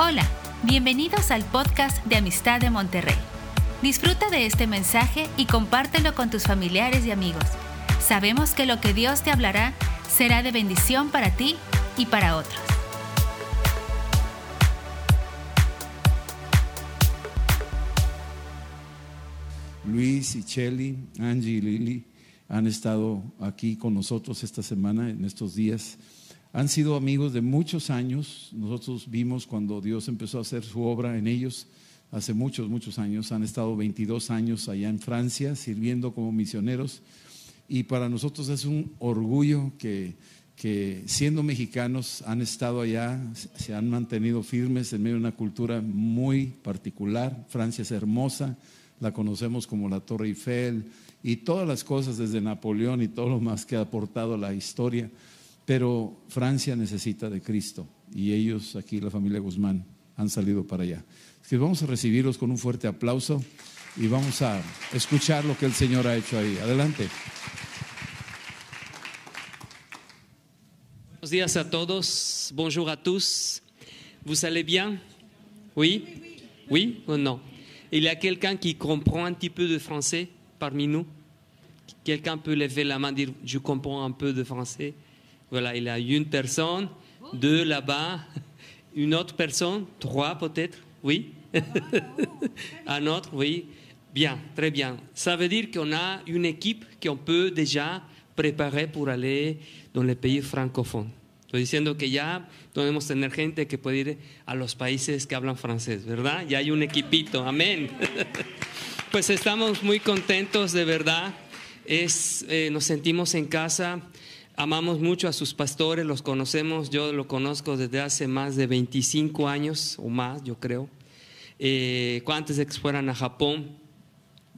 Hola, bienvenidos al podcast de Amistad de Monterrey. Disfruta de este mensaje y compártelo con tus familiares y amigos. Sabemos que lo que Dios te hablará será de bendición para ti y para otros. Luis y Chelly, Angie y Lili han estado aquí con nosotros esta semana, en estos días. Han sido amigos de muchos años. Nosotros vimos cuando Dios empezó a hacer su obra en ellos hace muchos, muchos años. Han estado 22 años allá en Francia sirviendo como misioneros. Y para nosotros es un orgullo que, que siendo mexicanos han estado allá, se han mantenido firmes en medio de una cultura muy particular. Francia es hermosa, la conocemos como la Torre Eiffel y todas las cosas desde Napoleón y todo lo más que ha aportado la historia. Pero Francia necesita de Cristo y ellos aquí, la familia Guzmán, han salido para allá. Así que vamos a recibirlos con un fuerte aplauso y vamos a escuchar lo que el Señor ha hecho ahí. Adelante. Buenos días a todos. Bonjour à tous. Vous allez bien? Oui? Oui ou non? Il y a quelqu'un qui comprend un petit peu de français parmi nous? Quelqu'un peut lever la main et dire je comprends un peu de français? Voilà, il y a une personne, deux là-bas, une autre personne, trois peut-être, oui. Un autre, oui. Bien, très bien. Ça veut dire qu'on a une équipe qu'on peut déjà préparer pour aller dans les pays francophones. Estoy diciendo que ya podemos tener gente que puede ir a los países que hablan francés, ¿verdad? Ya hay un equipito, amén. Pues estamos muy contentos, de verdad. Es, eh, nos sentimos en casa. Amamos mucho a sus pastores, los conocemos, yo lo conozco desde hace más de 25 años o más, yo creo, eh, antes de que fueran a Japón.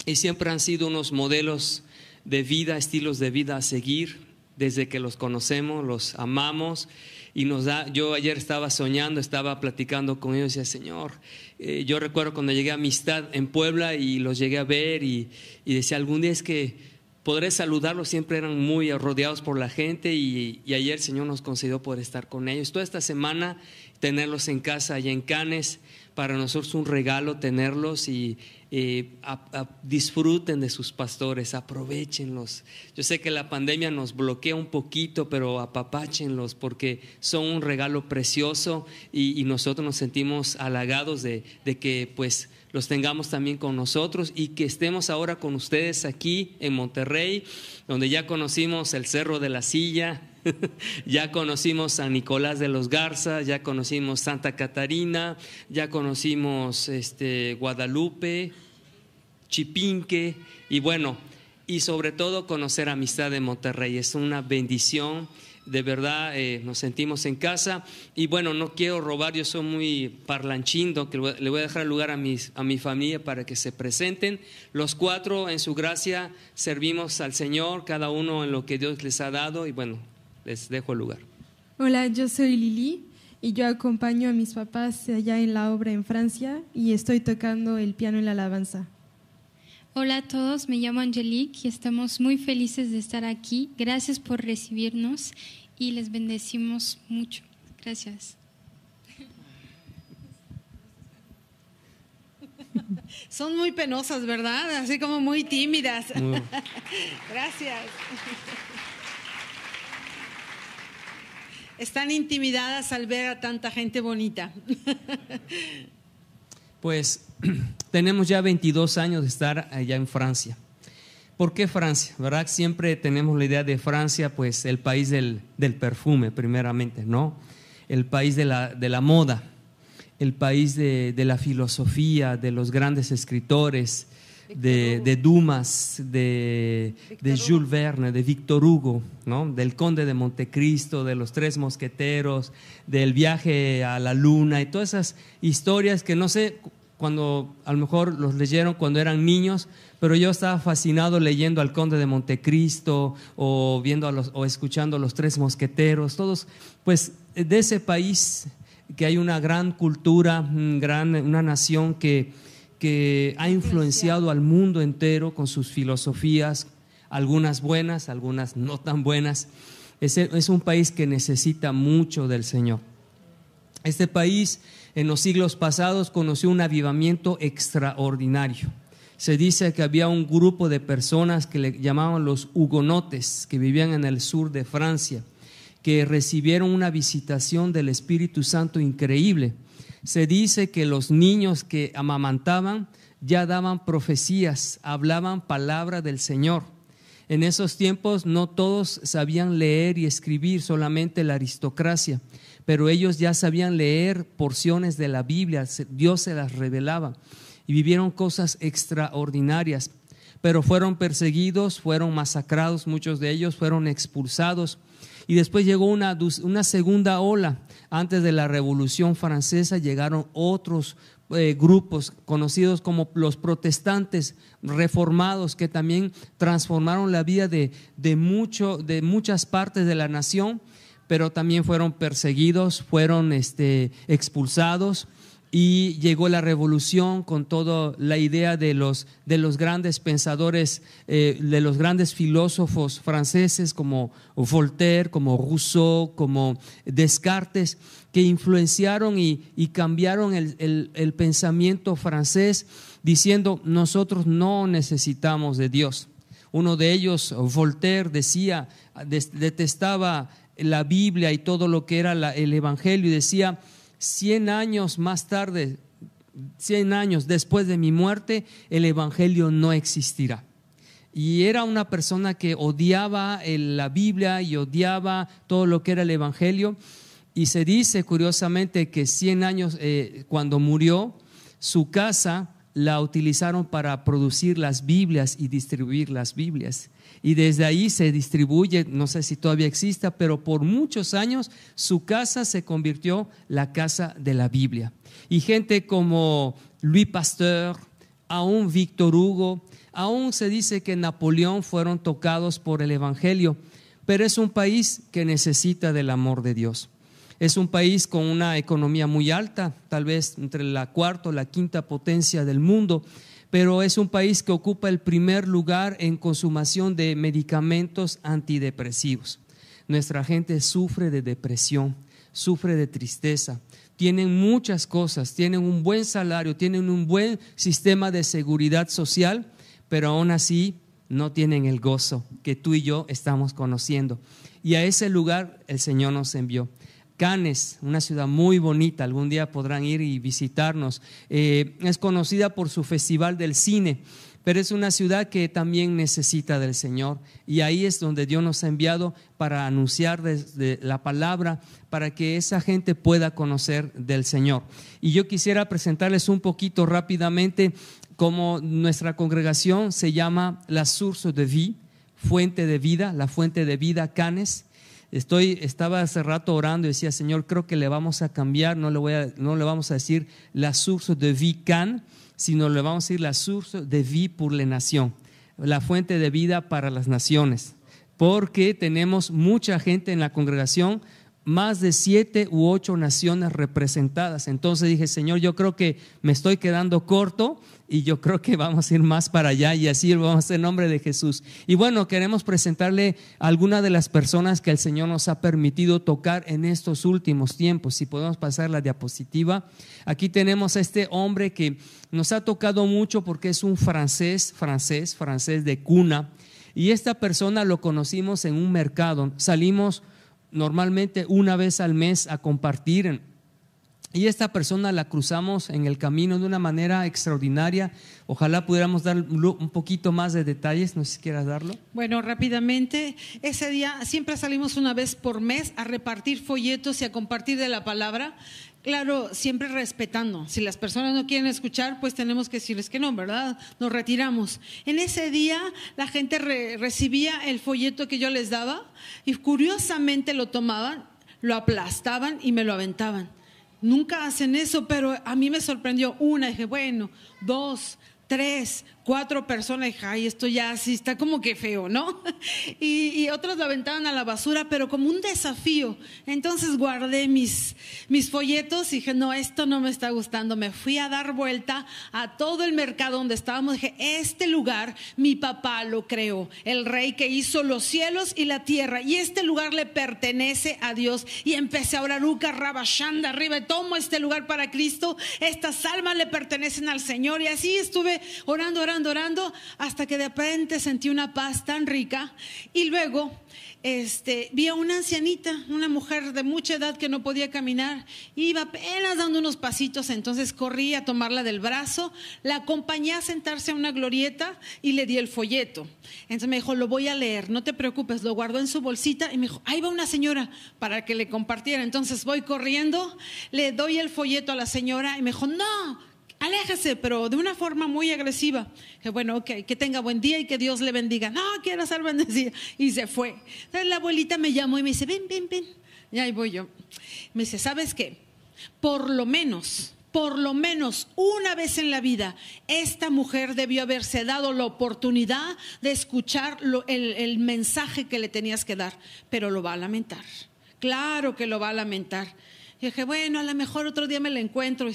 Y siempre han sido unos modelos de vida, estilos de vida a seguir, desde que los conocemos, los amamos. Y nos da, yo ayer estaba soñando, estaba platicando con ellos y decía, Señor, eh, yo recuerdo cuando llegué a Amistad en Puebla y los llegué a ver y, y decía, algún día es que podré saludarlos, siempre eran muy rodeados por la gente y, ayer el Señor nos concedió poder estar con ellos. Toda esta semana tenerlos en casa allá en Canes, para nosotros un regalo tenerlos y eh, disfruten de sus pastores, aprovechenlos. Yo sé que la pandemia nos bloquea un poquito, pero apapáchenlos porque son un regalo precioso y, nosotros nos sentimos halagados de, de que pues los tengamos también con nosotros y que estemos ahora con ustedes aquí en Monterrey, donde ya conocimos el Cerro de la Silla, ya conocimos San Nicolás de los Garza, ya conocimos Santa Catarina, ya conocimos este, Guadalupe, Chipinque y bueno, y sobre todo conocer Amistad de Monterrey. Es una bendición de verdad eh, nos sentimos en casa. Y bueno, no quiero robar, yo soy muy parlanchindo, que le voy a dejar lugar a, mis, a mi familia para que se presenten. Los cuatro en su gracia servimos al Señor, cada uno en lo que Dios les ha dado y bueno, les dejo el lugar. Hola, yo soy Lili y yo acompaño a mis papás allá en la obra en Francia y estoy tocando el piano en la alabanza. Hola a todos, me llamo Angelique y estamos muy felices de estar aquí. Gracias por recibirnos y les bendecimos mucho. Gracias. Son muy penosas, ¿verdad? Así como muy tímidas. Gracias. Están intimidadas al ver a tanta gente bonita. Pues tenemos ya 22 años de estar allá en Francia. ¿Por qué Francia? ¿Verdad? Siempre tenemos la idea de Francia, pues el país del, perfume, primeramente, ¿no? El país de la, de la moda, el país de, la filosofía, de los grandes escritores, de, Dumas, de, de, Jules Verne, de Victor Hugo, ¿no? del Conde de Montecristo, de los Tres Mosqueteros, del viaje a la luna y todas esas historias que no sé cuando a lo mejor los leyeron cuando eran niños, pero yo estaba fascinado leyendo al Conde de Montecristo o viendo a los, o escuchando a los Tres Mosqueteros, todos, pues de ese país que hay una gran cultura, gran, una nación que, que ha influenciado al mundo entero con sus filosofías, algunas buenas, algunas no tan buenas. Es, es un país que necesita mucho del Señor. Este país en los siglos pasados conoció un avivamiento extraordinario. Se dice que había un grupo de personas que le llamaban los hugonotes, que vivían en el sur de Francia, que recibieron una visitación del Espíritu Santo increíble. Se dice que los niños que amamantaban ya daban profecías, hablaban palabra del Señor. En esos tiempos no todos sabían leer y escribir, solamente la aristocracia, pero ellos ya sabían leer porciones de la Biblia, Dios se las revelaba y vivieron cosas extraordinarias, pero fueron perseguidos, fueron masacrados, muchos de ellos fueron expulsados. Y después llegó una, una segunda ola. Antes de la Revolución Francesa llegaron otros eh, grupos conocidos como los protestantes reformados que también transformaron la vida de, de, mucho, de muchas partes de la nación, pero también fueron perseguidos, fueron este, expulsados y llegó la revolución con toda la idea de los, de los grandes pensadores, eh, de los grandes filósofos franceses como Voltaire, como Rousseau, como Descartes, que influenciaron y, cambiaron el, pensamiento francés diciendo, nosotros no necesitamos de Dios. Uno de ellos, Voltaire, decía, detestaba la Biblia y todo lo que era el Evangelio y decía, 100 años más tarde, 100 años después de mi muerte, el Evangelio no existirá. Y era una persona que odiaba la Biblia y odiaba todo lo que era el Evangelio. Y se dice curiosamente que 100 años, eh, cuando murió, su casa la utilizaron para producir las Biblias y distribuir las Biblias y desde ahí se distribuye, no sé si todavía exista, pero por muchos años su casa se convirtió la casa de la Biblia. Y gente como Louis Pasteur, aún Víctor Hugo, aún se dice que Napoleón fueron tocados por el Evangelio, pero es un país que necesita del amor de Dios. Es un país con una economía muy alta, tal vez entre la cuarta o la quinta potencia del mundo, pero es un país que ocupa el primer lugar en consumación de medicamentos antidepresivos. Nuestra gente sufre de depresión, sufre de tristeza, tienen muchas cosas, tienen un buen salario, tienen un buen sistema de seguridad social, pero aún así no tienen el gozo que tú y yo estamos conociendo. Y a ese lugar el Señor nos envió. Cannes, una ciudad muy bonita, algún día podrán ir y visitarnos. Eh, es conocida por su festival del cine, pero es una ciudad que también necesita del Señor. Y ahí es donde Dios nos ha enviado para anunciar la palabra, para que esa gente pueda conocer del Señor. Y yo quisiera presentarles un poquito rápidamente cómo nuestra congregación se llama la Source de Vie, fuente de vida, la fuente de vida Canes. Estoy, estaba hace rato orando y decía, Señor, creo que le vamos a cambiar, no le, voy a, no le vamos a decir la source de vie can, sino le vamos a decir la source de vie pour la nación, la fuente de vida para las naciones. Porque tenemos mucha gente en la congregación, más de siete u ocho naciones representadas. Entonces dije, Señor, yo creo que me estoy quedando corto y yo creo que vamos a ir más para allá y así vamos a hacer en nombre de Jesús. Y bueno, queremos presentarle a alguna de las personas que el Señor nos ha permitido tocar en estos últimos tiempos. Si podemos pasar la diapositiva. Aquí tenemos a este hombre que nos ha tocado mucho porque es un francés, francés, francés de cuna. Y esta persona lo conocimos en un mercado. Salimos normalmente una vez al mes a compartir y esta persona la cruzamos en el camino de una manera extraordinaria. Ojalá pudiéramos dar un poquito más de detalles, no sé si quieras darlo. Bueno, rápidamente, ese día siempre salimos una vez por mes a repartir folletos y a compartir de la palabra. Claro, siempre respetando. Si las personas no quieren escuchar, pues tenemos que decirles que no, ¿verdad? Nos retiramos. En ese día la gente recibía el folleto que yo les daba y curiosamente lo tomaban, lo aplastaban y me lo aventaban. Nunca hacen eso, pero a mí me sorprendió una. Dije, bueno, dos, tres, cuatro personas. Dije, ay, esto ya sí está como que feo, ¿no? Y, otros lo aventaban a la basura, pero como un desafío. Entonces guardé mis, mis folletos y dije, no, esto no me está gustando. Me fui a dar vuelta a todo el mercado donde estábamos. Dije, este lugar mi papá lo creó, el rey que hizo los cielos y la tierra. Y este lugar le pertenece a Dios. Y empecé a orar, Uca, Rabashanda, arriba, tomo este lugar para Cristo. Estas almas le pertenecen al Señor. Y así estuve orando, orando, orando, hasta que de repente sentí una paz tan rica. Y luego este, vi a una ancianita, una mujer de mucha edad que no podía caminar, iba apenas dando unos pasitos, entonces corrí a tomarla del brazo, la acompañé a sentarse a una glorieta y le di el folleto. Entonces me dijo, lo voy a leer, no te preocupes, lo guardó en su bolsita y me dijo, ahí va una señora para que le compartiera. Entonces voy corriendo, le doy el folleto a la señora y me dijo, no, aléjese, pero de una forma muy agresiva. Que bueno, ok, que tenga buen día y que Dios le bendiga. No, quiero ser bendecida. Y se fue. Entonces la abuelita me llamó y me dice, ven, ven, ven. Y ahí voy yo. Me dice, ¿sabes qué? Por lo menos, por lo menos una vez en la vida, esta mujer debió haberse dado la oportunidad de escuchar el, mensaje que le tenías que dar, pero lo va a lamentar. Claro que lo va a lamentar. Y dije, bueno, a lo mejor otro día me la encuentro. Y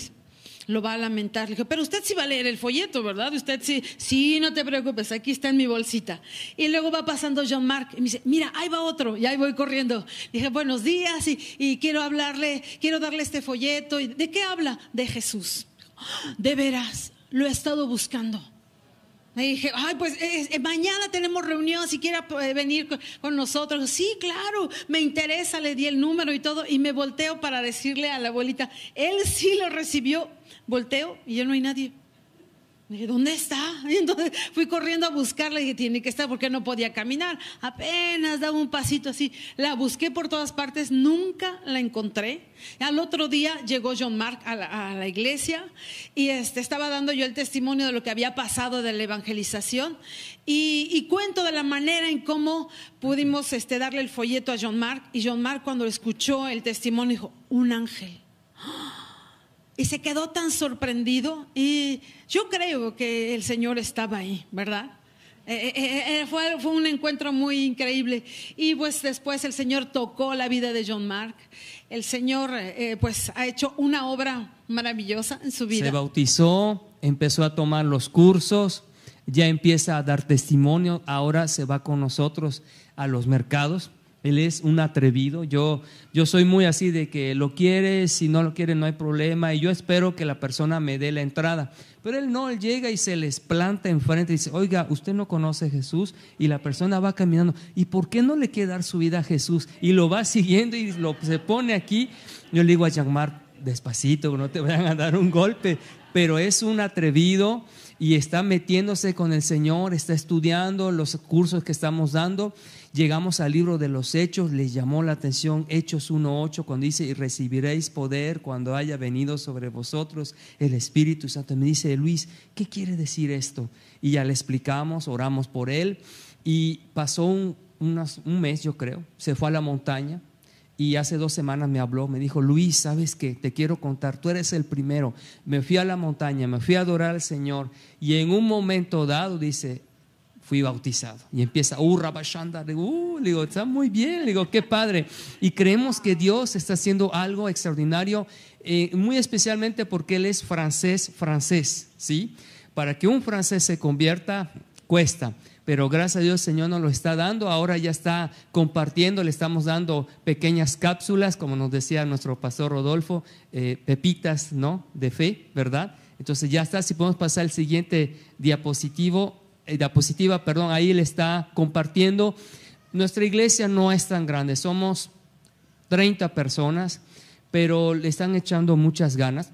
lo va a lamentar. Le dije, pero usted sí va a leer el folleto, ¿verdad? Usted sí, sí, no te preocupes, aquí está en mi bolsita. Y luego va pasando John Mark y me dice, mira, ahí va otro, y ahí voy corriendo. Le dije, buenos días, y, quiero hablarle, quiero darle este folleto. ¿Y ¿De qué habla? De Jesús. De veras, lo he estado buscando. Me dije, ay, pues eh, mañana tenemos reunión, si quiere eh, venir con, nosotros. Sí, claro, me interesa, le di el número y todo, y me volteo para decirle a la abuelita, él sí lo recibió Volteo y ya no hay nadie. dije, ¿dónde está? Y entonces fui corriendo a buscarla y dije, tiene que estar porque no podía caminar. Apenas daba un pasito así. La busqué por todas partes, nunca la encontré. Al otro día llegó John Mark a la, iglesia y este, estaba dando yo el testimonio de lo que había pasado de la evangelización y, cuento de la manera en cómo pudimos este, darle el folleto a John Mark. Y John Mark cuando escuchó el testimonio dijo, un ángel. Y se quedó tan sorprendido y yo creo que el Señor estaba ahí, ¿verdad? Eh, eh, eh, fue, fue, un encuentro muy increíble. Y pues después el Señor tocó la vida de John Mark. El Señor pues ha hecho una obra maravillosa en su vida. Se bautizó, empezó a tomar los cursos, ya empieza a dar testimonio, ahora se va con nosotros a los mercados. Él es un atrevido. Yo, yo soy muy así de que lo quiere, si no lo quiere no hay problema. Y yo espero que la persona me dé la entrada. Pero él no, él llega y se les planta enfrente y dice, oiga, usted no conoce a Jesús. Y la persona va caminando. ¿Y por qué no le quiere dar su vida a Jesús? Y lo va siguiendo y lo, se pone aquí. Yo le digo a Jean-Marc, despacito, no te vayan a dar un golpe. Pero es un atrevido y está metiéndose con el Señor, está estudiando los cursos que estamos dando Llegamos al libro de los Hechos, les llamó la atención Hechos 1.8 cuando dice, y recibiréis poder cuando haya venido sobre vosotros el Espíritu Santo. Me dice, Luis, ¿qué quiere decir esto? Y ya le explicamos, oramos por él y pasó un, un mes, yo creo, se fue a la montaña, y hace dos semanas me habló, me dijo, Luis, ¿sabes qué? Te quiero contar, tú eres el primero. Me fui a la montaña, me fui a adorar al Señor y en un momento dado dice, fui bautizado. Y empieza, uh, Rabashanda, le digo, uh, está muy bien, le digo, qué padre. Y creemos que Dios está haciendo algo extraordinario, eh, muy especialmente porque Él es francés, francés, ¿sí? Para que un francés se convierta, cuesta. Pero gracias a Dios el Señor nos lo está dando, ahora ya está compartiendo, le estamos dando pequeñas cápsulas, como nos decía nuestro pastor Rodolfo, eh, pepitas, ¿no? De fe, ¿verdad? Entonces ya está, si podemos pasar el siguiente diapositivo, eh, diapositiva, perdón, ahí le está compartiendo. Nuestra iglesia no es tan grande, somos 30 personas, pero le están echando muchas ganas.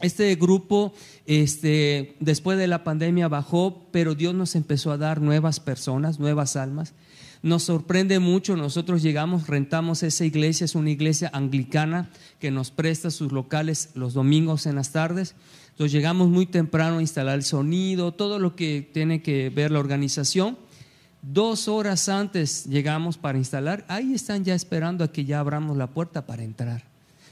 Este grupo, este, después de la pandemia bajó, pero Dios nos empezó a dar nuevas personas, nuevas almas. Nos sorprende mucho, nosotros llegamos, rentamos esa iglesia, es una iglesia anglicana que nos presta sus locales los domingos en las tardes. Entonces llegamos muy temprano a instalar el sonido, todo lo que tiene que ver la organización. Dos horas antes llegamos para instalar, ahí están ya esperando a que ya abramos la puerta para entrar.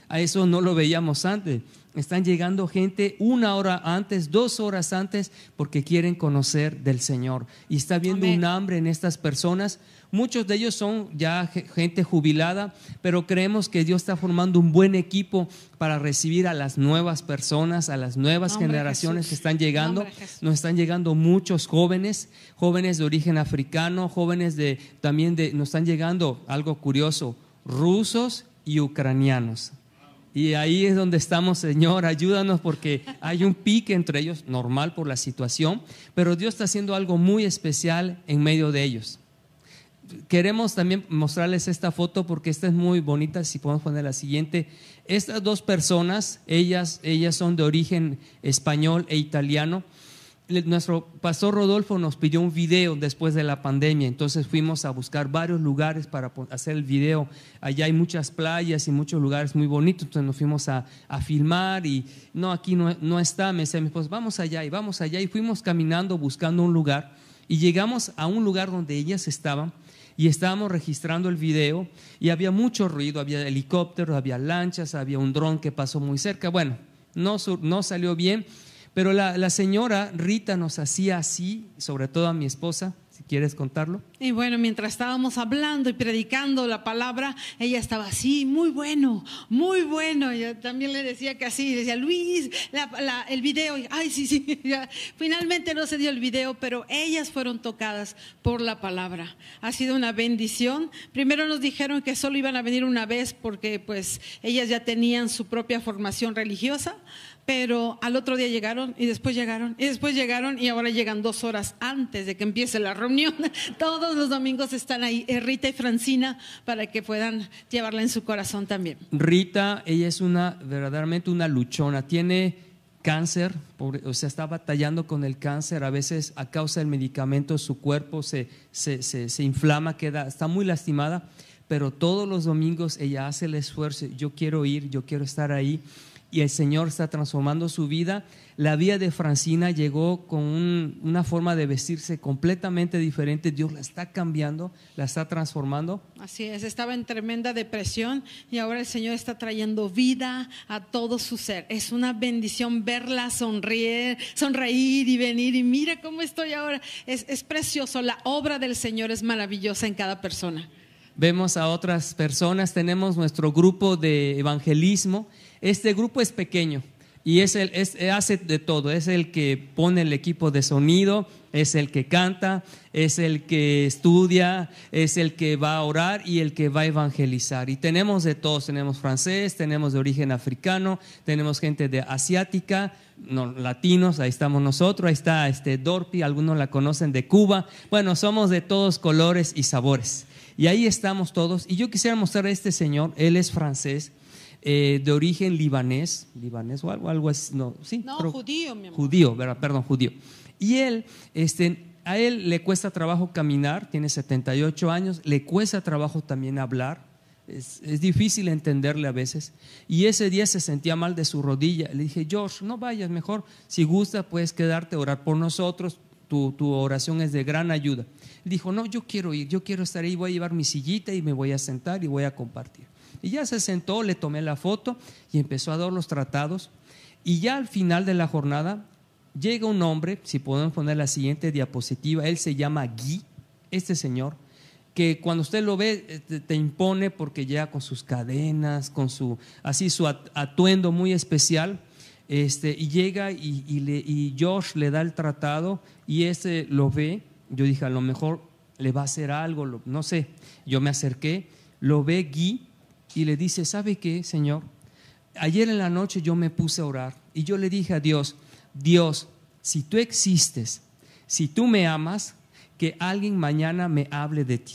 A eso no lo veíamos antes. Están llegando gente una hora antes, dos horas antes, porque quieren conocer del Señor. Y está viendo Amén. un hambre en estas personas. Muchos de ellos son ya ge- gente jubilada, pero creemos que Dios está formando un buen equipo para recibir a las nuevas personas, a las nuevas Nombre generaciones Jesús. que están llegando. Nos están llegando muchos jóvenes, jóvenes de origen africano, jóvenes de también de nos están llegando algo curioso, rusos y ucranianos. Y ahí es donde estamos, Señor, ayúdanos porque hay un pique entre ellos, normal por la situación, pero Dios está haciendo algo muy especial en medio de ellos. Queremos también mostrarles esta foto porque esta es muy bonita, si podemos poner la siguiente. Estas dos personas, ellas, ellas son de origen español e italiano. Nuestro pastor Rodolfo nos pidió un video después de la pandemia, entonces fuimos a buscar varios lugares para hacer el video. Allá hay muchas playas y muchos lugares muy bonitos, entonces nos fuimos a, a filmar y no, aquí no, no está, me decía mi esposa, vamos allá y vamos allá y fuimos caminando buscando un lugar y llegamos a un lugar donde ellas estaban y estábamos registrando el video y había mucho ruido, había helicópteros, había lanchas, había un dron que pasó muy cerca. Bueno, no, no salió bien, pero la, la señora Rita nos hacía así, sobre todo a mi esposa, si quieres contarlo. Y bueno, mientras estábamos hablando y predicando la palabra, ella estaba así, muy bueno, muy bueno. Yo también le decía que así, decía, Luis, la- la- el video, Y, ay, sí, sí. Finalmente no se dio el video, pero ellas fueron tocadas por la palabra. Ha sido una bendición. Primero nos dijeron que solo iban a venir una vez porque pues ellas ya tenían su propia formación religiosa. Pero al otro día llegaron y después llegaron y después llegaron y ahora llegan dos horas antes de que empiece la reunión. Todos los domingos están ahí eh, Rita y Francina para que puedan llevarla en su corazón también. Rita, ella es una, verdaderamente una luchona, tiene cáncer, o sea, está batallando con el cáncer, a veces a causa del medicamento su cuerpo se, se, se- se inflama, queda, está muy lastimada, pero todos los domingos ella hace el esfuerzo, yo quiero ir, yo quiero estar ahí, y el Señor está transformando su vida. La vida de Francina llegó con un- una forma de vestirse completamente diferente, Dios la está cambiando, la está transformando. Así es, estaba en tremenda depresión y ahora el Señor está trayendo vida a todo su ser. Es una bendición verla sonreír, sonreír y venir y mira cómo estoy ahora. Es, es precioso, la obra del Señor es maravillosa en cada persona. Vemos a otras personas, tenemos nuestro grupo de evangelismo. Este grupo es pequeño y es el, hace de todo. Es el que pone el equipo de sonido, es el que canta, es el que estudia, es el que va a orar y el que va a evangelizar. Y tenemos de todos, tenemos francés, tenemos de origen africano, tenemos gente de asiática, no, latinos, ahí estamos nosotros, ahí está este Dorpi, algunos la conocen de Cuba. Bueno, somos de todos colores y sabores. Y ahí estamos todos. Y yo quisiera mostrar a este señor, él es francés, eh, de origen libanés, libanés o algo, algo así, no, sí, No, creo- judío, mi amor. Judío, ¿verdad? perdón, judío. Y él, este, a él le cuesta trabajo caminar, tiene 78 años, le cuesta trabajo también hablar, es, es difícil entenderle a veces. Y ese día se sentía mal de su rodilla. Le dije, George, no vayas, mejor, si gusta, puedes quedarte a orar por nosotros, tu, tu oración es de gran ayuda. Él dijo, no, yo quiero ir, yo quiero estar ahí, voy a llevar mi sillita y me voy a sentar y voy a compartir. Y ya se sentó, le tomé la foto y empezó a dar los tratados. Y ya al final de la jornada llega un hombre, si podemos poner la siguiente diapositiva, él se llama Guy, este señor, que cuando usted lo ve eh, te, impone porque llega con sus cadenas, con su así su at- atuendo muy especial. Este, y llega y, y le- y Josh le da el tratado y ese lo ve. Yo dije, a lo mejor le va a hacer algo, no sé. Yo me acerqué, lo ve Guy y le dice, ¿sabe qué, Señor? Ayer en la noche yo me puse a orar y yo le dije a Dios, Dios, si tú existes, si tú me amas, que alguien mañana me hable de ti.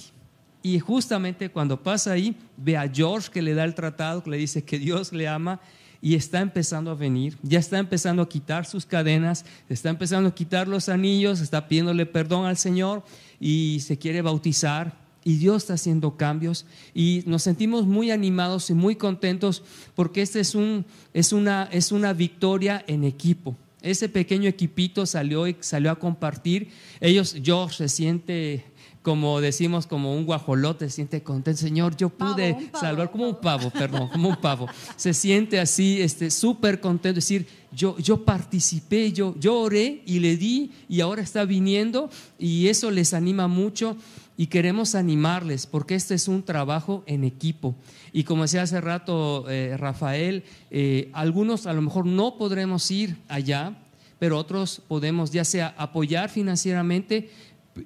Y justamente cuando pasa ahí, ve a George que le da el tratado, que le dice que Dios le ama y está empezando a venir, ya está empezando a quitar sus cadenas, está empezando a quitar los anillos, está pidiéndole perdón al Señor y se quiere bautizar y Dios está haciendo cambios y nos sentimos muy animados y muy contentos porque este es, un, es, una, es una victoria en equipo. Ese pequeño equipito salió salió a compartir. Ellos, George se siente como decimos, como un guajolote, se siente contento. Señor, yo pude Pavo, pavo, salvar, como un pavo, perdón, como un pavo. Se siente así, este, súper contento, decir, yo, yo participé, yo, yo oré y le di y ahora está viniendo y eso les anima mucho y queremos animarles porque este es un trabajo en equipo. Y como decía hace rato eh, Rafael, eh, algunos a lo mejor no podremos ir allá, pero otros podemos ya sea apoyar financieramente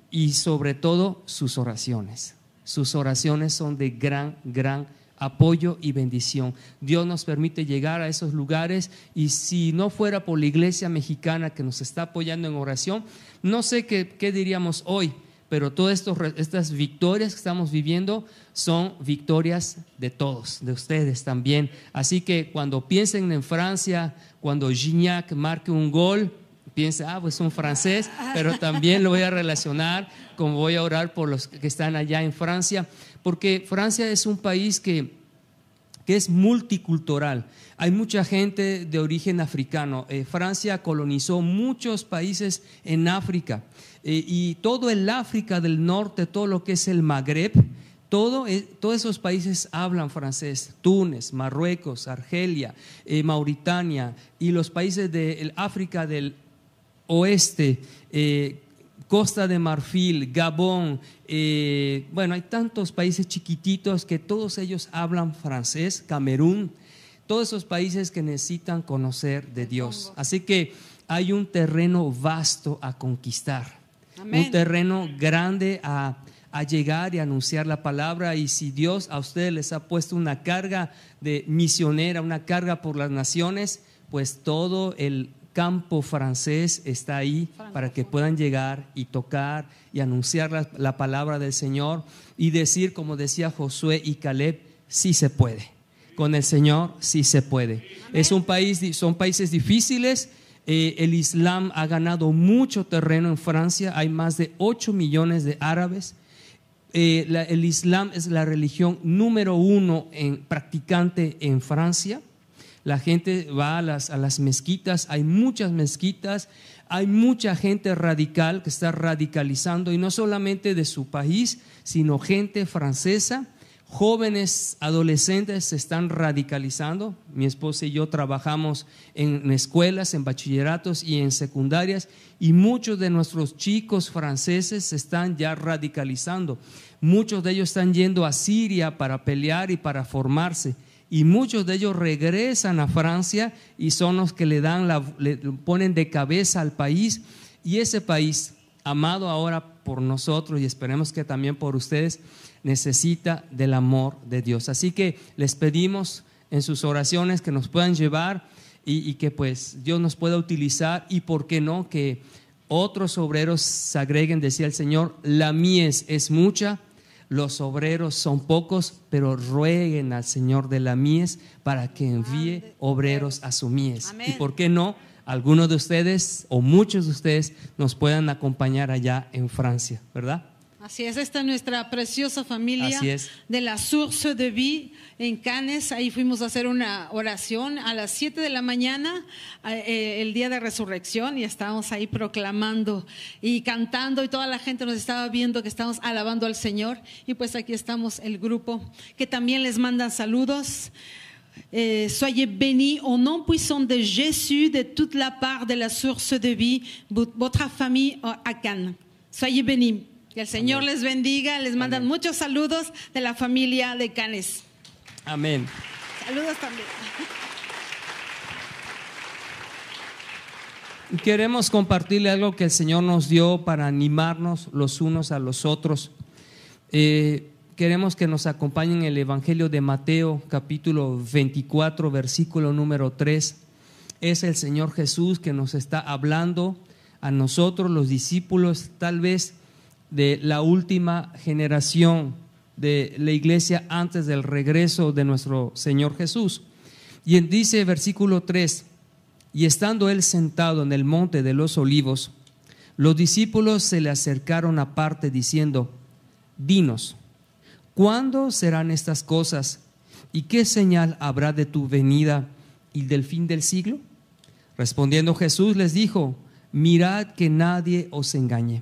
y sobre todo sus oraciones. Sus oraciones son de gran, gran apoyo y bendición. Dios nos permite llegar a esos lugares y si no fuera por la iglesia mexicana que nos está apoyando en oración, no sé qué, qué diríamos hoy, pero todas estas victorias que estamos viviendo son victorias de todos, de ustedes también. Así que cuando piensen en Francia, cuando Gignac marque un gol, piensa, ah, pues un francés, pero también lo voy a relacionar, como voy a orar por los que están allá en Francia, porque Francia es un país que que es multicultural. Hay mucha gente de origen africano. Eh, Francia colonizó muchos países en África Eh, y todo el África del norte, todo lo que es el Magreb, todo, eh, todos esos países hablan francés. Túnez, Marruecos, Argelia, eh, Mauritania y los países del África del oeste, Costa de Marfil, Gabón, bueno, hay tantos países chiquititos que todos ellos hablan francés, Camerún, todos esos países que necesitan conocer de Dios. Así que hay un terreno vasto a conquistar, Amén. un terreno grande a, a llegar y anunciar la palabra. Y si Dios a ustedes les ha puesto una carga de misionera, una carga por las naciones, pues todo el campo francés está ahí para que puedan llegar y tocar y anunciar la, la palabra del Señor y decir, como decía Josué y Caleb, sí se puede. Con el Señor sí se puede. Es un país, son países difíciles. Eh, el Islam ha ganado mucho terreno en Francia. Hay más de 8 millones de árabes. Eh, el Islam es la religión número uno en, practicante en Francia. La gente va a las, a las mezquitas, hay muchas mezquitas, hay mucha gente radical que está radicalizando, y no solamente de su país, sino gente francesa. Jóvenes adolescentes se están radicalizando. Mi esposa y yo trabajamos en escuelas, en bachilleratos y en secundarias, y muchos de nuestros chicos franceses se están ya radicalizando. Muchos de ellos están yendo a Siria para pelear y para formarse y muchos de ellos regresan a Francia y son los que le dan la, le ponen de cabeza al país y ese país amado ahora por nosotros y esperemos que también por ustedes necesita del amor de Dios así que les pedimos en sus oraciones que nos puedan llevar y, y que pues Dios nos pueda utilizar y por qué no que otros obreros se agreguen decía el Señor la mies es mucha los obreros son pocos, pero rueguen al Señor de la mies para que envíe obreros a su mies. Amén. Y por qué no, algunos de ustedes o muchos de ustedes nos puedan acompañar allá en Francia, ¿verdad? Así es, esta es nuestra preciosa familia Así es. de la Source de Vie en Cannes. Ahí fuimos a hacer una oración a las 7 de la mañana, eh, el día de resurrección, y estábamos ahí proclamando y cantando, y toda la gente nos estaba viendo que estábamos alabando al Señor. Y pues aquí estamos, el grupo, que también les mandan saludos. Eh, soyez bénis au nom puissant de Jésus, de toute la part de la source de vie, vo- votre famille à Cannes. Soyez bénis. Que el Señor les bendiga. Les mandan muchos saludos de la familia de Canes. Amén. Saludos también. Queremos compartirle algo que el Señor nos dio para animarnos los unos a los otros. Eh, queremos que nos acompañen el Evangelio de Mateo, capítulo 24, versículo número 3. Es el Señor Jesús que nos está hablando a nosotros, los discípulos, tal vez de la última generación de la iglesia antes del regreso de nuestro Señor Jesús. Y dice versículo 3, y estando él sentado en el monte de los olivos, los discípulos se le acercaron aparte diciendo, dinos, ¿cuándo serán estas cosas? ¿Y qué señal habrá de tu venida y del fin del siglo? Respondiendo Jesús les dijo, mirad que nadie os engañe,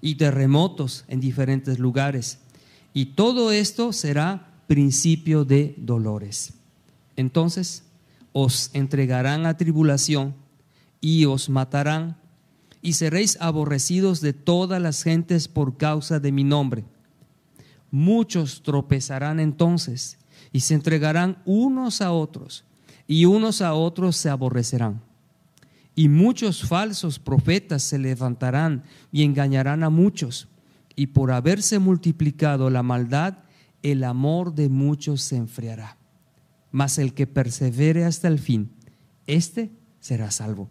y terremotos en diferentes lugares. Y todo esto será principio de dolores. Entonces os entregarán a tribulación y os matarán y seréis aborrecidos de todas las gentes por causa de mi nombre. Muchos tropezarán entonces y se entregarán unos a otros y unos a otros se aborrecerán. Y muchos falsos profetas se levantarán y engañarán a muchos. Y por haberse multiplicado la maldad, el amor de muchos se enfriará. Mas el que persevere hasta el fin, éste será salvo.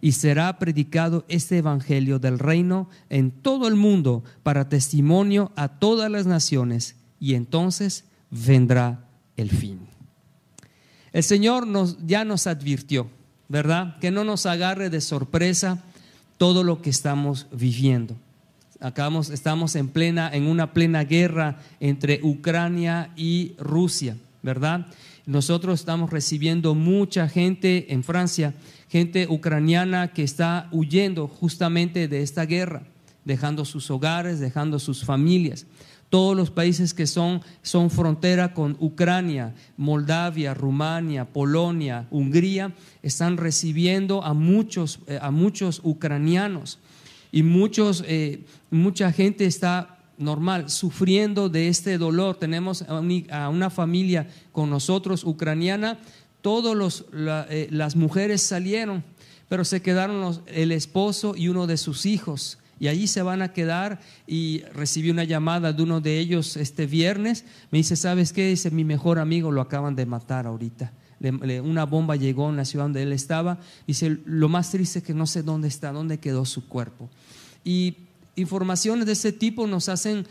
Y será predicado este evangelio del reino en todo el mundo para testimonio a todas las naciones, y entonces vendrá el fin. El Señor ya nos advirtió ¿verdad? Que no nos agarre de sorpresa todo lo que estamos viviendo. Acabamos, estamos en plena, en una plena guerra entre Ucrania y Rusia, ¿verdad? Nosotros estamos recibiendo mucha gente en Francia, gente ucraniana que está huyendo justamente de esta guerra, dejando sus hogares, dejando sus familias todos los países que son, son frontera con Ucrania, Moldavia, Rumania, Polonia, Hungría, están recibiendo a muchos, eh, a muchos ucranianos. Y muchos, eh, mucha gente está normal sufriendo de este dolor. Tenemos a una familia con nosotros ucraniana, todas eh, las mujeres salieron, pero se quedaron el esposo y uno de sus hijos y allí se van a quedar y recibí una llamada de uno de ellos este viernes, me dice, ¿sabes qué? Dice, mi mejor amigo lo acaban de matar ahorita. una bomba llegó en la ciudad donde él estaba. Dice, lo más triste es que no sé dónde está, dónde quedó su cuerpo. Y informaciones de ese tipo nos hacen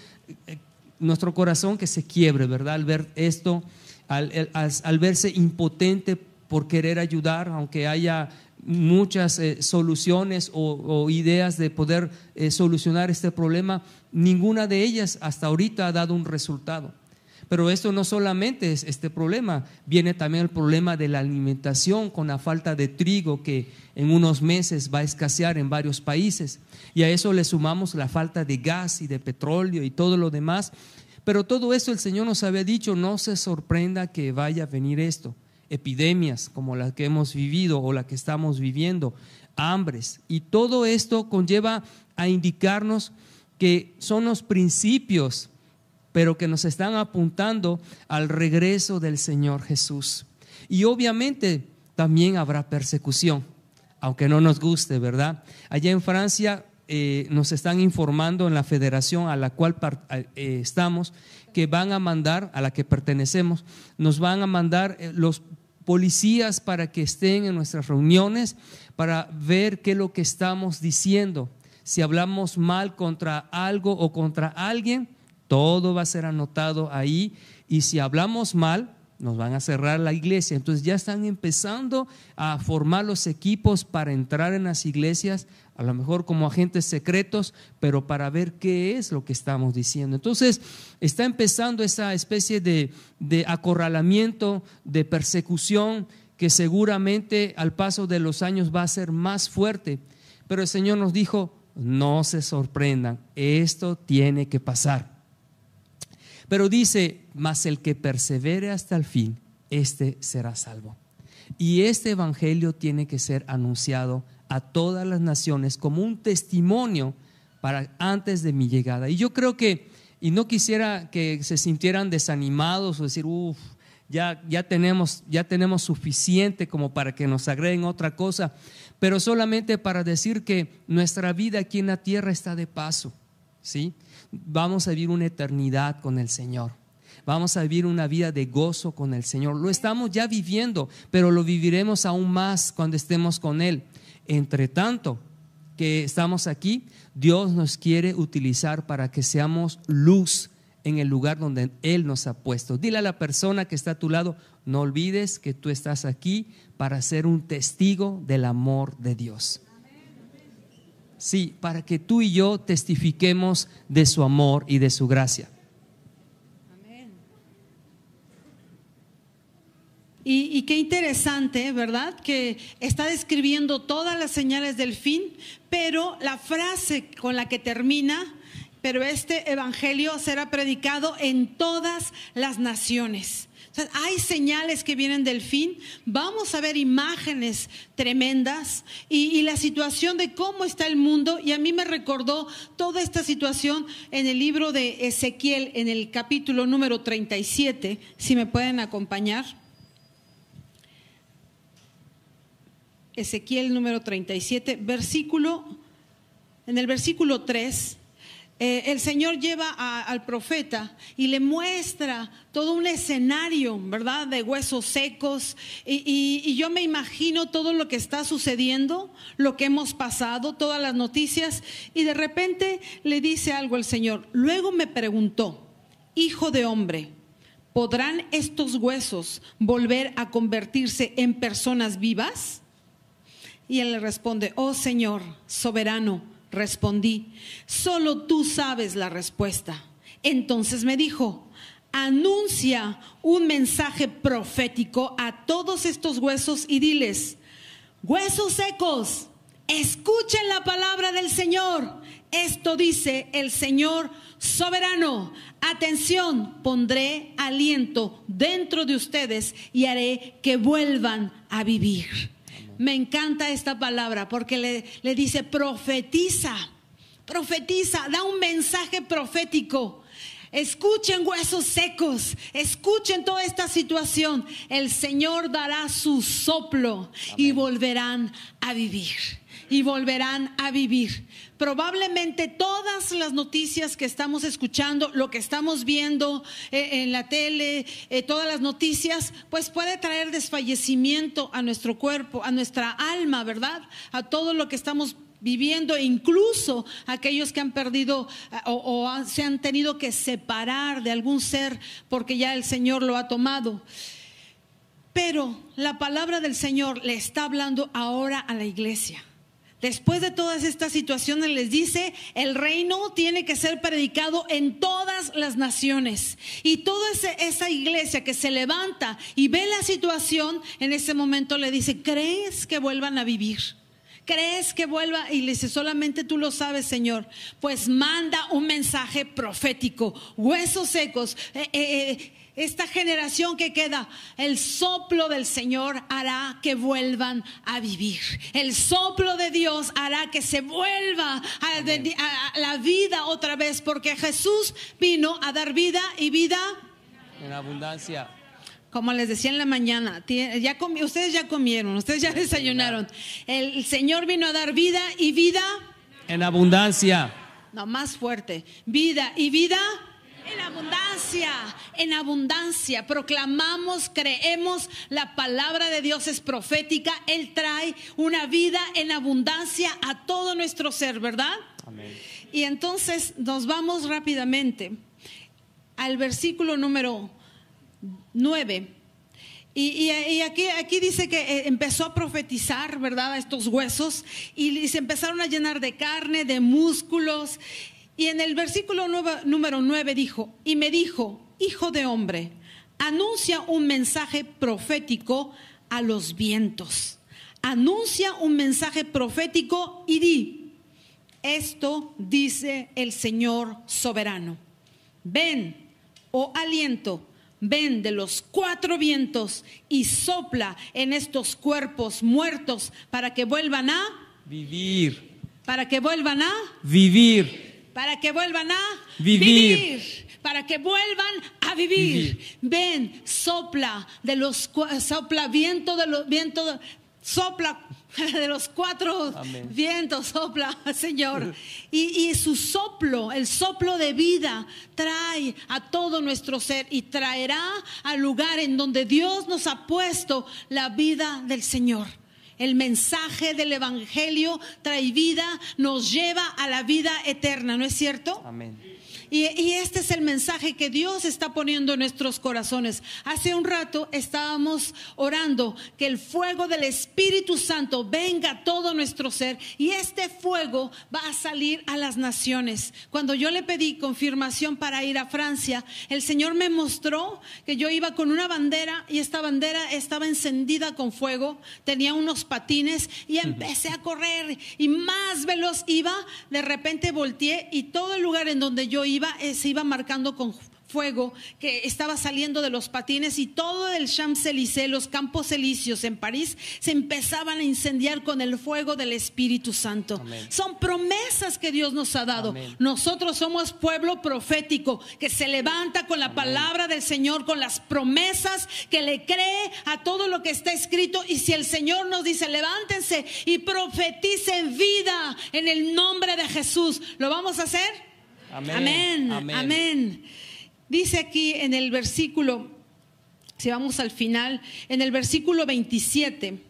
eh, nuestro corazón que se quiebre, ¿verdad? Al ver esto, al verse impotente por querer ayudar, aunque haya muchas eh, soluciones o, ideas de poder eh, solucionar este problema, ninguna de ellas hasta ahorita ha dado un resultado. Pero esto no solamente es este problema, viene también el problema de la alimentación con la falta de trigo que en unos meses va a escasear en varios países. Y a eso le sumamos la falta de gas y de petróleo y todo lo demás. Pero todo esto el Señor nos había dicho, no se sorprenda que vaya a venir esto epidemias como las que hemos vivido o la que estamos viviendo, hambres. Y todo esto conlleva a indicarnos que son los principios, pero que nos están apuntando al regreso del Señor Jesús. Y obviamente también habrá persecución, aunque no nos guste, ¿verdad? Allá en Francia eh, nos están informando en la federación a la cual eh, estamos que van a mandar, a la que pertenecemos, nos van a mandar eh, los policías para que estén en nuestras reuniones, para ver qué es lo que estamos diciendo. Si hablamos mal contra algo o contra alguien, todo va a ser anotado ahí. Y si hablamos mal, nos van a cerrar la iglesia. Entonces ya están empezando a formar los equipos para entrar en las iglesias, a lo mejor como agentes secretos, pero para ver qué es lo que estamos diciendo. Entonces está empezando esa especie de, acorralamiento, de persecución, que seguramente al paso de los años va a ser más fuerte. Pero el Señor nos dijo, no se sorprendan, esto tiene que pasar. Pero dice, mas el que persevere hasta el fin, este será salvo. Y este evangelio tiene que ser anunciado a todas las naciones como un testimonio para antes de mi llegada. Y yo creo que, y no quisiera que se sintieran desanimados o decir, uff, ya, ya, tenemos, ya tenemos suficiente como para que nos agreguen otra cosa, pero solamente para decir que nuestra vida aquí en la tierra está de paso, ¿sí? Vamos a vivir una eternidad con el Señor. Vamos a vivir una vida de gozo con el Señor. Lo estamos ya viviendo, pero lo viviremos aún más cuando estemos con Él. Entre tanto, que estamos aquí, Dios nos quiere utilizar para que seamos luz en el lugar donde Él nos ha puesto. Dile a la persona que está a tu lado, no olvides que tú estás aquí para ser un testigo del amor de Dios. Sí, para que tú y yo testifiquemos de su amor y de su gracia. Y, y, qué interesante, ¿verdad? Que está describiendo todas las señales del fin, pero la frase con la que termina, pero este evangelio será predicado en todas las naciones. O sea, hay señales que vienen del fin. Vamos a ver imágenes tremendas y, y, la situación de cómo está el mundo. Y a mí me recordó toda esta situación en el libro de Ezequiel, en el capítulo número 37, si me pueden acompañar. Ezequiel número 37, versículo, en el versículo 3, eh, el Señor lleva al profeta y le muestra todo un escenario, ¿verdad? De huesos secos. Y, y, y, yo me imagino todo lo que está sucediendo, lo que hemos pasado, todas las noticias. Y de repente le dice algo el Señor. Luego me preguntó, hijo de hombre, ¿podrán estos huesos volver a convertirse en personas vivas? Y él le responde, oh Señor, soberano, respondí, solo tú sabes la respuesta. Entonces me dijo, anuncia un mensaje profético a todos estos huesos y diles, huesos secos, escuchen la palabra del Señor. Esto dice el Señor soberano. Atención, pondré aliento dentro de ustedes y haré que vuelvan a vivir. Me encanta esta palabra porque le, le, dice profetiza, profetiza, da un mensaje profético. Escuchen huesos secos, escuchen toda esta situación. El Señor dará su soplo Amén. y volverán a vivir. Y volverán a vivir. Probablemente todas las noticias que estamos escuchando, lo que estamos viendo eh, en la tele, eh, todas las noticias, pues puede traer desfallecimiento a nuestro cuerpo, a nuestra alma, ¿verdad? A todo lo que estamos viviendo, incluso aquellos que han perdido o, o, se han tenido que separar de algún ser porque ya el Señor lo ha tomado. Pero la palabra del Señor le está hablando ahora a la iglesia. Después de todas estas situaciones les dice, el reino tiene que ser predicado en todas las naciones. Y toda esa iglesia que se levanta y ve la situación, en ese momento le dice, ¿crees que vuelvan a vivir? ¿Crees que vuelva? Y le dice, solamente tú lo sabes, Señor. Pues manda un mensaje profético. Huesos secos. Eh, eh, esta generación que queda, el soplo del Señor hará que vuelvan a vivir. El soplo de Dios hará que se vuelva a, de, a, la vida otra vez, porque Jesús vino a dar vida y vida en abundancia. Como les decía en la mañana, ya comi, ustedes ya comieron, ustedes ya desayunaron. El Señor vino a dar vida y vida en abundancia. No, más fuerte. Vida y vida en abundancia, en abundancia. Proclamamos, creemos, la palabra de Dios es profética. Él trae una vida en abundancia a todo nuestro ser, ¿verdad? Amén. Y entonces nos vamos rápidamente al versículo número 9. Y, aquí, dice que eh, empezó a profetizar, ¿verdad? A estos huesos y, y se empezaron a llenar de carne, de músculos. Y en el versículo número 9 dijo, y me dijo, hijo de hombre, anuncia un mensaje profético a los vientos. Anuncia un mensaje profético y di, esto dice el Señor soberano. Ven, oh aliento, ven de los cuatro vientos y sopla en estos cuerpos muertos para que vuelvan a vivir. Para que vuelvan a vivir para que vuelvan a vivir. vivir. Para que vuelvan a vivir. vivir. Ven, sopla de los sopla viento de los viento sopla de los cuatro Amén. vientos, sopla, Señor. Y, y, su soplo, el soplo de vida, trae a todo nuestro ser y traerá al lugar en donde Dios nos ha puesto la vida del Señor. El mensaje del Evangelio trae vida, nos lleva a la vida eterna, ¿no es cierto? Amén. Y, y este es el mensaje que Dios está poniendo en nuestros corazones. Hace un rato estábamos orando que el fuego del Espíritu Santo venga a todo nuestro ser y este fuego va a salir a las naciones. Cuando yo le pedí confirmación para ir a Francia, el Señor me mostró que yo iba con una bandera y esta bandera estaba encendida con fuego, tenía unos patines y empecé a correr y más veloz iba, de repente volteé y todo el lugar en donde yo iba eh, se iba marcando con fuego que estaba saliendo de los patines y todo el Champs-Élysées, los campos elíseos en París, se empezaban a incendiar con el fuego del Espíritu Santo. Amén. Son promesas que Dios nos ha dado. Amén. Nosotros somos pueblo profético que se levanta con la palabra del Señor, con las promesas, que le cree a todo lo que está escrito. Y si el Señor nos dice, levántense y profeticen vida en el nombre de Jesús, ¿lo vamos a hacer? Amén. Amén. Amén. Amén. Dice aquí en el versículo, si vamos al final, en el versículo 27.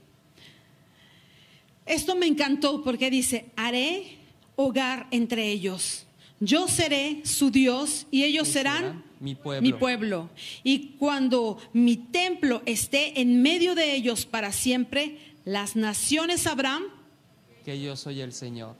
Esto me encantó porque dice, haré hogar entre ellos. Yo seré su Dios y ellos serán mi pueblo. mi pueblo. Y cuando mi templo esté en medio de ellos para siempre, las naciones sabrán, Que yo soy el Señor.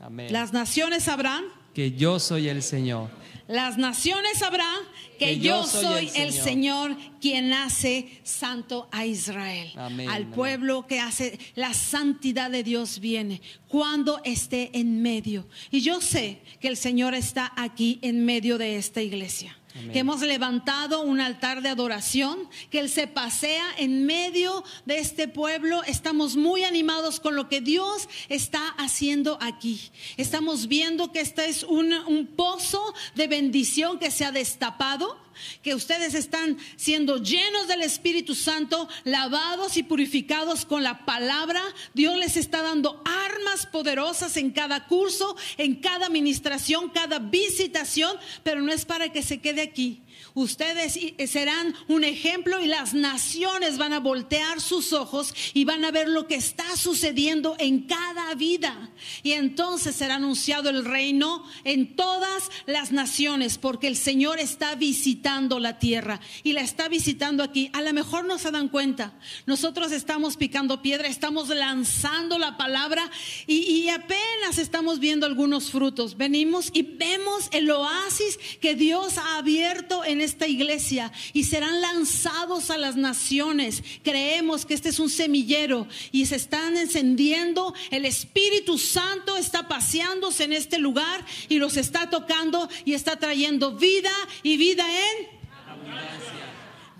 Amén. las naciones sabrán Que yo soy el Señor. Las naciones sabrán que, yo, soy, el, Señor. quien hace santo a Israel. Amén, Al amén. pueblo que hace la santidad de Dios viene cuando esté en medio. Y yo sé que el Señor está aquí en medio de esta iglesia. Que hemos levantado un altar de adoración, que Él se pasea en medio de este pueblo. Estamos muy animados con lo que Dios está haciendo aquí. Estamos viendo que este es un pozo de bendición que se ha destapado, que ustedes están siendo llenos del Espíritu Santo, lavados y purificados con la palabra. Dios les está dando armas poderosas en cada curso, en cada administración, cada visitación, pero no es para que se quede aquí. Ustedes i- serán un ejemplo y las naciones van a voltear sus ojos y van a ver lo que está sucediendo en cada vida. Y entonces será anunciado el reino en todas las naciones porque el Señor está visitando la tierra y la está visitando aquí. A lo mejor no se dan cuenta. Nosotros estamos picando piedra, estamos lanzando la palabra y, y apenas estamos viendo algunos frutos. Venimos y vemos el oasis que Dios ha abierto en esta iglesia y serán lanzados a las naciones. Creemos que este es un semillero y se están encendiendo. El Espíritu Santo está paseándose en este lugar y los está tocando y está trayendo vida y vida en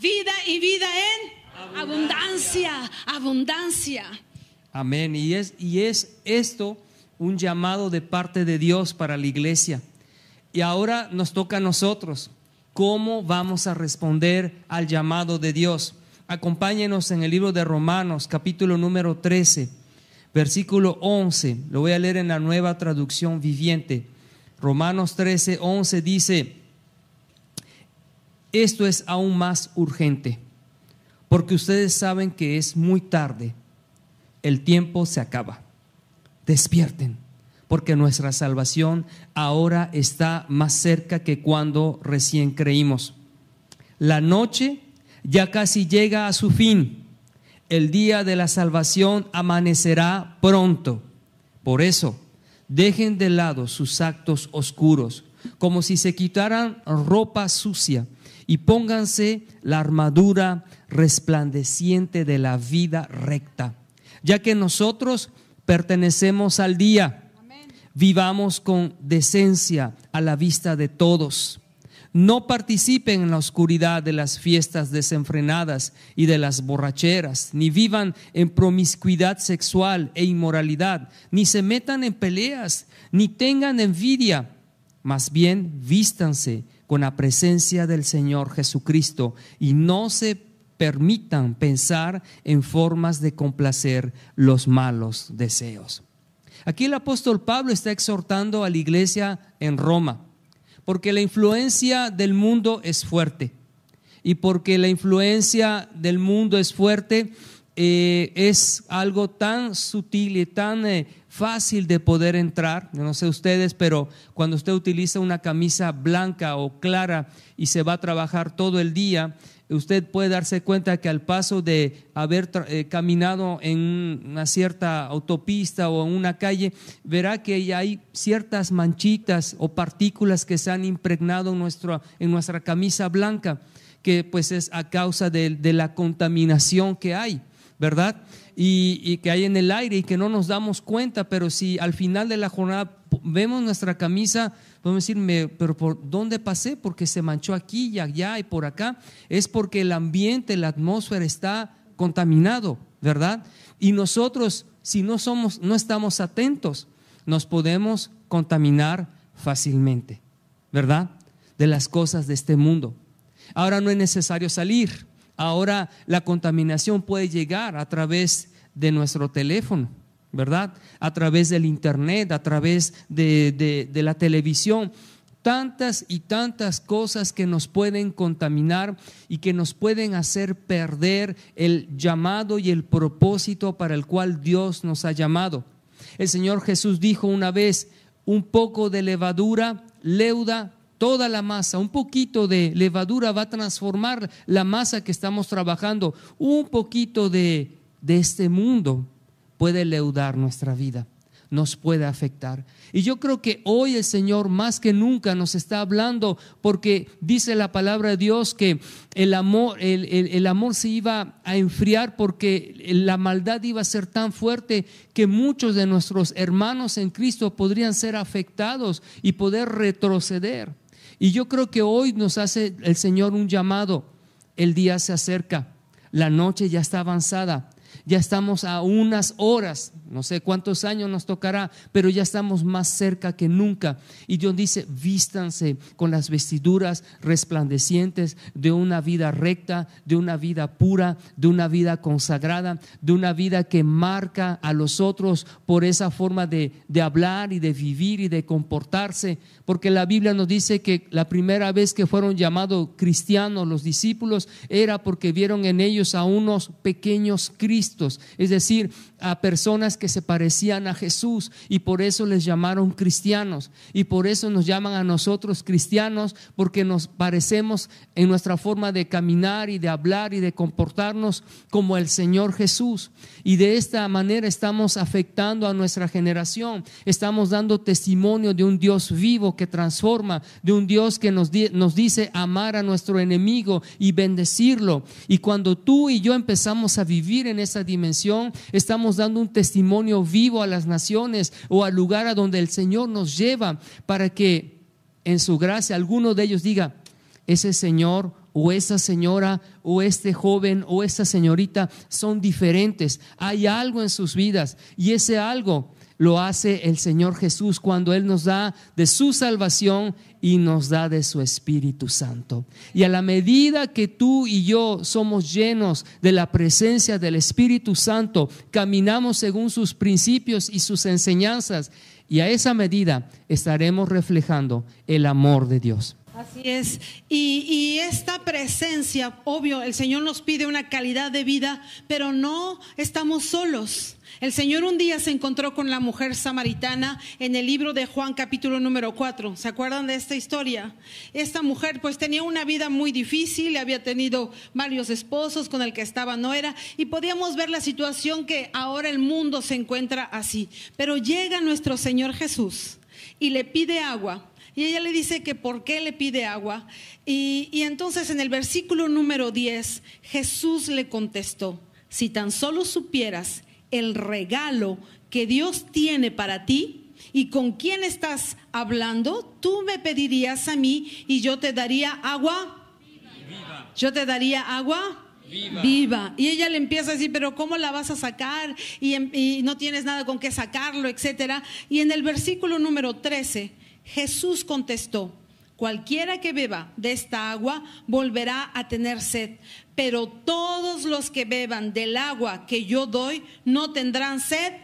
vida y vida en abundancia, abundancia. Amén. Y es, y es esto un llamado de parte de Dios para la iglesia. Y ahora nos toca a nosotros. ¿Cómo vamos a responder al llamado de Dios? Acompáñenos en el libro de Romanos, capítulo número 13, versículo 11. Lo voy a leer en la nueva traducción viviente. Romanos 13, 11 dice, esto es aún más urgente, porque ustedes saben que es muy tarde el tiempo se acaba. Despierten, porque nuestra salvación ahora está más cerca que cuando recién creímos. La noche ya casi llega a su fin. El día de la salvación amanecerá pronto. Por eso, dejen de lado sus actos oscuros, como si se quitaran ropa sucia, y pónganse la armadura resplandeciente de la vida recta ya que nosotros pertenecemos al día. Vivamos con decencia a la vista de todos. No participen en la oscuridad de las fiestas desenfrenadas y de las borracheras, ni vivan en promiscuidad sexual e inmoralidad, ni se metan en peleas, ni tengan envidia. Más bien, vístanse con la presencia del Señor Jesucristo y no se permitan pensar en formas de complacer los malos deseos. Aquí el apóstol Pablo está exhortando a la iglesia en Roma, porque la influencia del mundo es fuerte. Y porque la influencia del mundo es fuerte, eh, es algo tan sutil y tan eh, fácil de poder entrar. Yo no sé ustedes, pero cuando usted utiliza una camisa blanca o clara y se va a trabajar todo el día, usted puede darse cuenta que al paso de haber eh, caminado en una cierta autopista o en una calle, verá que hay ciertas manchitas o partículas que se han impregnado en, nuestro, en nuestra camisa blanca, que pues es a causa de, de la contaminación que hay, ¿verdad? y, que hay en el aire y que no nos damos cuenta, pero si al final de la jornada vemos nuestra camisa, podemos decir, pero ¿por dónde pasé? Porque se manchó aquí y allá y por acá. Es porque el ambiente, la atmósfera está contaminado, ¿verdad? Y nosotros, si no somos, no estamos atentos, nos podemos contaminar fácilmente, ¿verdad? De las cosas de este mundo. Ahora no es necesario salir. Ahora la contaminación puede llegar a través de nuestro teléfono, ¿verdad? A través del Internet, a través de, la televisión. Tantas y tantas cosas que nos pueden contaminar y que nos pueden hacer perder el llamado y el propósito para el cual Dios nos ha llamado. El Señor Jesús dijo una vez, un poco de levadura leuda toda la masa, un poquito de levadura va a transformar la masa que estamos trabajando, un poquito de de este mundo puede leudar nuestra vida, nos puede afectar. Y yo creo que hoy el Señor más que nunca nos está hablando porque dice la palabra de Dios que el amor, el, amor se iba a enfriar porque la maldad iba a ser tan fuerte que muchos de nuestros hermanos en Cristo podrían ser afectados y poder retroceder. Y yo creo que hoy nos hace el Señor un llamado. El día se acerca, la noche ya está avanzada ya estamos a unas horas, no sé cuántos años nos tocará, pero ya estamos más cerca que nunca. Y Dios dice, vístanse con las vestiduras resplandecientes de una vida recta, de una vida pura, de una vida consagrada, de una vida que marca a los otros por esa forma de, de hablar y de vivir y de comportarse. Porque la Biblia nos dice que la primera vez que fueron llamados cristianos los discípulos era porque vieron en ellos a unos pequeños Es decir, a personas que se parecían a Jesús y por eso les llamaron cristianos y por eso nos llaman a nosotros cristianos porque nos parecemos en nuestra forma de caminar y de hablar y de comportarnos como el Señor Jesús. Y de esta manera estamos afectando a nuestra generación, estamos dando testimonio de un Dios vivo que transforma, de un Dios que nos, nos dice amar a nuestro enemigo y bendecirlo. Y cuando tú y yo empezamos a vivir en esa dimensión, estamos dando un testimonio vivo a las naciones o al lugar a donde el Señor nos lleva para que en su gracia alguno de ellos diga, ese Señor o esa señora o este joven o esta señorita son diferentes. Hay algo en sus vidas y ese algo lo hace el Señor Jesús cuando Él nos da de su salvación y nos da de su Espíritu Santo. Y a la medida que tú y yo somos llenos de la presencia del Espíritu Santo, caminamos según sus principios y sus enseñanzas, y a esa medida estaremos reflejando el amor de Dios. Así es. Y, esta presencia, obvio, el Señor nos pide una calidad de vida, pero no estamos solos. El Señor un día se encontró con la mujer samaritana en el libro de Juan capítulo número 4. ¿Se acuerdan de esta historia? Esta mujer pues tenía una vida muy difícil, había tenido varios esposos, con el que estaba no era, y podíamos ver la situación que ahora el mundo se encuentra así. Pero llega nuestro Señor Jesús y le pide agua. Y ella le dice que por qué le pide agua. Y, y entonces en el versículo número 10, Jesús le contestó, si tan solo supieras el regalo que Dios tiene para ti y con quién estás hablando, tú me pedirías a mí y yo te daría agua. Viva. Yo te daría agua. Viva. Y ella le empieza a decir, pero ¿cómo la vas a sacar? Y, y no tienes nada con qué sacarlo, etcétera. Y en el versículo número 13, Jesús contestó, Cualquiera que beba de esta agua volverá a tener sed, pero todos los que beban del agua que yo doy no tendrán sed.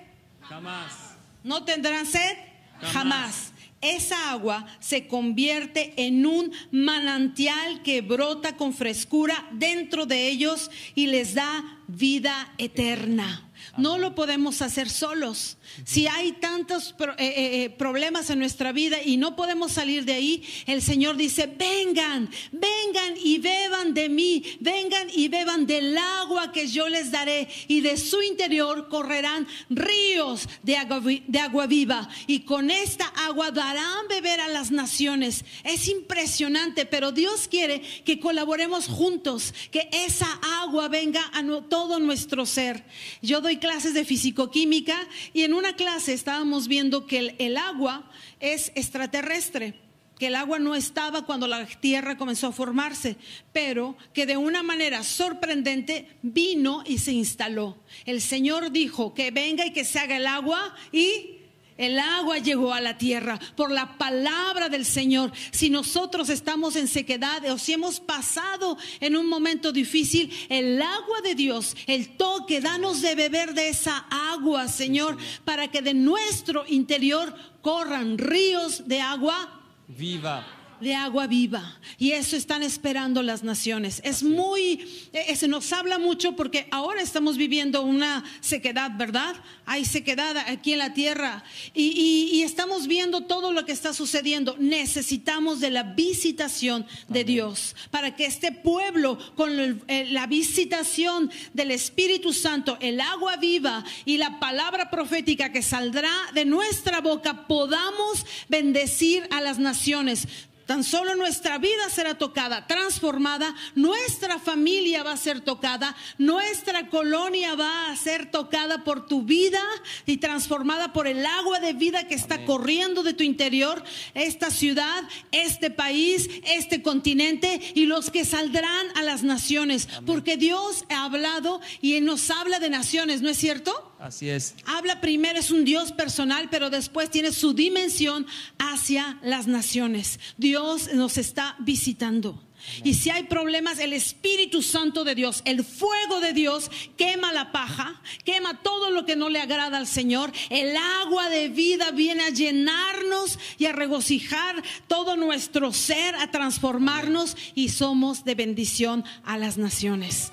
Jamás. ¿No tendrán sed? Jamás. esa agua se convierte en un manantial que brota con frescura dentro de ellos y les da vida eterna. No lo podemos hacer solos. Si hay tantos eh, eh, eh, problemas en nuestra vida y no podemos salir de ahí, el Señor dice, vengan, vengan y beban de mí, vengan y beban del agua que yo les daré y de su interior correrán ríos de agua, vi- de agua viva y con esta agua darán beber a las naciones. Es impresionante, pero Dios quiere que colaboremos juntos, que esa agua venga a todo nuestro ser. Yo doy clases de fisicoquímica y en una clase estábamos viendo que el, el agua es extraterrestre que el agua no estaba cuando la tierra comenzó a formarse, pero que de una manera sorprendente vino y se instaló. El Señor dijo que venga y que se haga el agua y el agua llegó a la tierra por la palabra del Señor. Si nosotros estamos en sequedad o si hemos pasado en un momento difícil, el agua de Dios, el toque, danos de beber de esa agua, Señor, para que de nuestro interior corran ríos de agua Viva. De agua viva. Y eso están esperando las naciones. Es muy, eh, se nos habla mucho porque ahora estamos viviendo una sequedad, ¿verdad? Hay sequedad aquí en la tierra y, y- y estamos viendo todo lo que está sucediendo. Necesitamos de la visitación de Dios para que este pueblo, con el- eh, la visitación del Espíritu Santo, el agua viva y la palabra profética que saldrá de nuestra boca, podamos bendecir a las naciones. Tan solo nuestra vida será tocada, transformada, nuestra familia va a ser tocada, nuestra colonia va a ser tocada por tu vida y transformada por el agua de vida que está corriendo de tu interior, esta ciudad, este país, este continente y los que saldrán a las naciones, porque Dios ha hablado y Él nos habla de naciones, ¿no es cierto? Habla primero, es un Dios personal, pero después tiene su dimensión hacia las naciones. Dios nos está visitando. Y si hay problemas, el Espíritu Santo de Dios, el fuego de Dios quema la paja, quema todo lo que no le agrada al Señor. El agua de vida viene a llenarnos y a regocijar todo nuestro ser, a transformarnos y somos de bendición a las naciones.